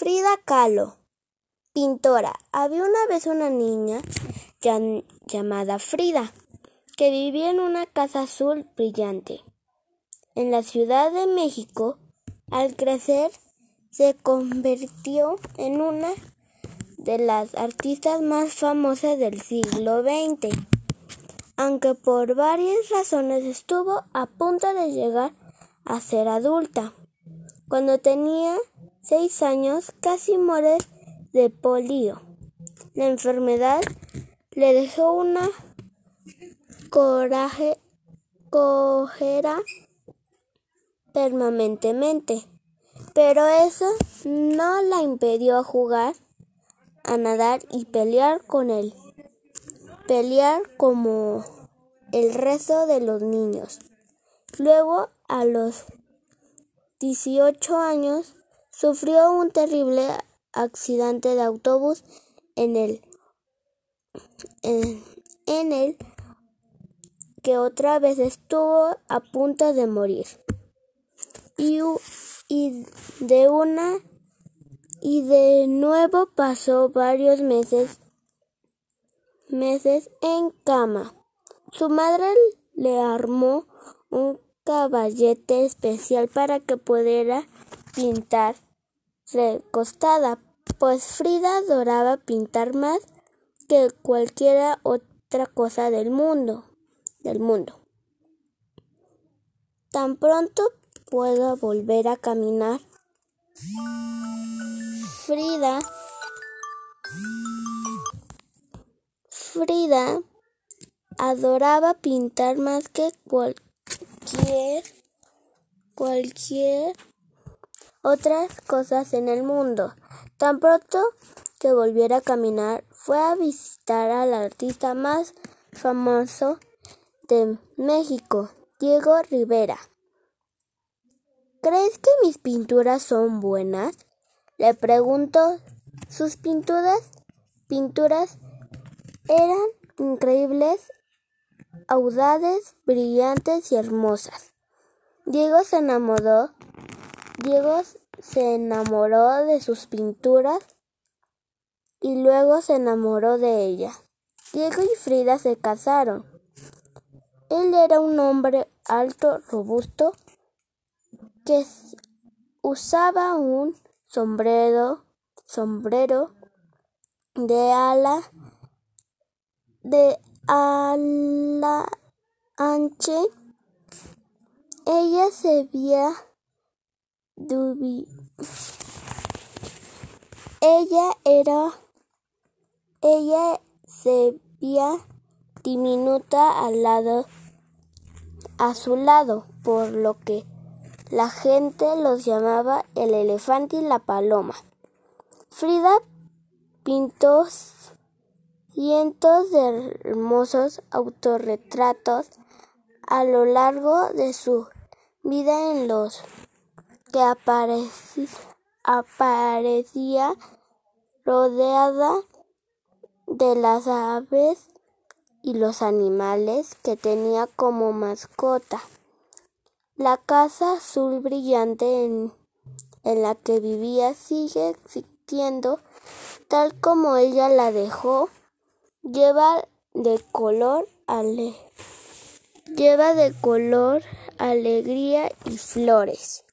Frida Kahlo, pintora. Había una vez una niña llamada Frida que vivía en una casa azul brillante. En la Ciudad de México, al crecer, se convirtió en una de las artistas más famosas del siglo XX, aunque por varias razones estuvo a punto de llegar a ser adulta. Cuando tenía seis años casi muere de polio. La enfermedad le dejó una coraje, cojera permanentemente, pero eso no la impidió jugar, a nadar y pelear con él. Pelear como el resto de los niños. Luego, a los 18 años, sufrió un terrible accidente de autobús en el, en, el que otra vez estuvo a punto de morir. Y, y de una y de nuevo pasó varios meses meses en cama. Su madre le armó un caballete especial para que pudiera pintar recostada, pues Frida adoraba pintar más que cualquier otra cosa del mundo, del mundo. Tan pronto puedo volver a caminar. Frida Frida adoraba pintar más que cualquier cualquier otras cosas en el mundo. Tan pronto que volviera a caminar, fue a visitar al artista más famoso de México, Diego Rivera. ¿Crees que mis pinturas son buenas? Le preguntó. Sus pinturas, pinturas eran increíbles, audaces, brillantes y hermosas. Diego se enamoró Diego se enamoró de sus pinturas y luego se enamoró de ella. Diego y Frida se casaron. Él era un hombre alto, robusto, que usaba un sombrero, sombrero de ala de ala ancha. Ella se veía ella era, ella se veía diminuta al lado, a su lado, por lo que la gente los llamaba el elefante y la paloma. Frida pintó cientos de hermosos autorretratos a lo largo de su vida en los que aparecía rodeada de las aves y los animales que tenía como mascota. La casa azul brillante en, la que vivía sigue existiendo tal como ella la dejó. Lleva de color ale, lleva de color alegría y flores.